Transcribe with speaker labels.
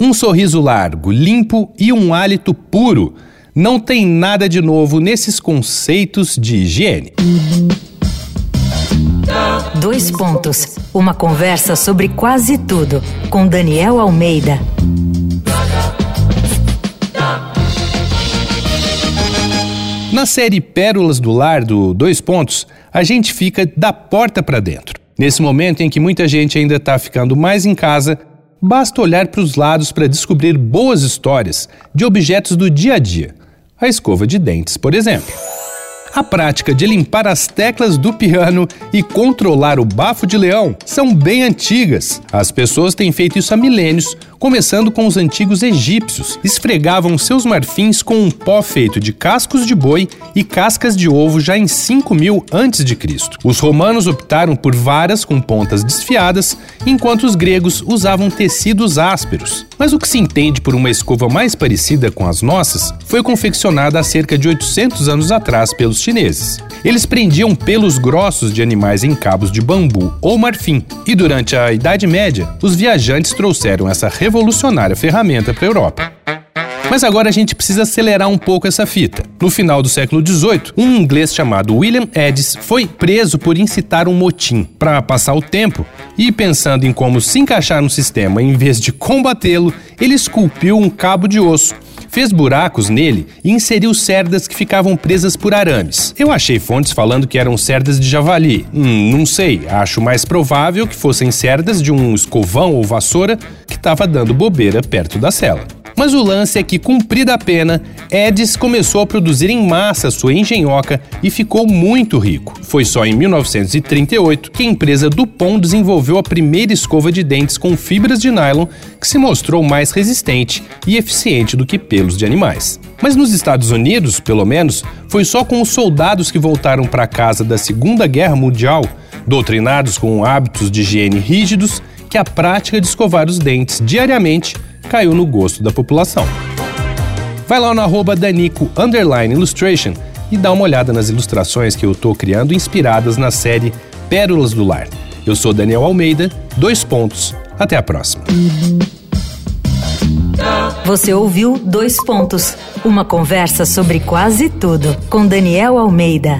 Speaker 1: Um sorriso largo, limpo e um hálito puro. Não tem nada de novo nesses conceitos de higiene.
Speaker 2: Dois pontos. Uma conversa sobre quase tudo com Daniel Almeida.
Speaker 1: Na série Pérolas do Lar do Dois Pontos, a gente fica da porta para dentro. Nesse momento em que muita gente ainda está ficando mais em casa, basta olhar para os lados para descobrir boas histórias de objetos do dia a dia. A escova de dentes, por exemplo. A prática de limpar as teclas do piano e controlar o bafo de leão são bem antigas. As pessoas têm feito isso há milênios, começando com os antigos egípcios. Esfregavam seus marfins com um pó feito de cascos de boi e cascas de ovo já em 5000 a.C. Os romanos optaram por varas com pontas desfiadas, enquanto os gregos usavam tecidos ásperos. Mas o que se entende por uma escova mais parecida com as nossas foi confeccionada há cerca de 800 anos atrás pelos chineses. Eles prendiam pelos grossos de animais em cabos de bambu ou marfim, e durante a Idade Média, os viajantes trouxeram essa revolucionária ferramenta para a Europa. Mas agora a gente precisa acelerar um pouco essa fita. No final do século XVIII, um inglês chamado William Edis foi preso por incitar um motim. Para passar o tempo e pensando em como se encaixar no sistema em vez de combatê-lo, ele esculpiu um cabo de osso fez buracos nele e inseriu cerdas que ficavam presas por arames. Eu achei fontes falando que eram cerdas de javali. Hum, não sei, acho mais provável que fossem cerdas de um escovão ou vassoura que estava dando bobeira perto da cela. Mas o lance é que, cumprida a pena, Edis começou a produzir em massa sua engenhoca e ficou muito rico. Foi só em 1938 que a empresa Dupont desenvolveu a primeira escova de dentes com fibras de nylon que se mostrou mais resistente e eficiente do que pelos de animais. Mas nos Estados Unidos, pelo menos, foi só com os soldados que voltaram para casa da Segunda Guerra Mundial, doutrinados com hábitos de higiene rígidos, que a prática de escovar os dentes diariamente caiu no gosto da população. Vai lá no arroba Danico Illustration e dá uma olhada nas ilustrações que eu estou criando inspiradas na série Pérolas do Lar. Eu sou Daniel Almeida, dois pontos. Até a próxima.
Speaker 2: Você ouviu Dois Pontos, uma conversa sobre quase tudo com Daniel Almeida.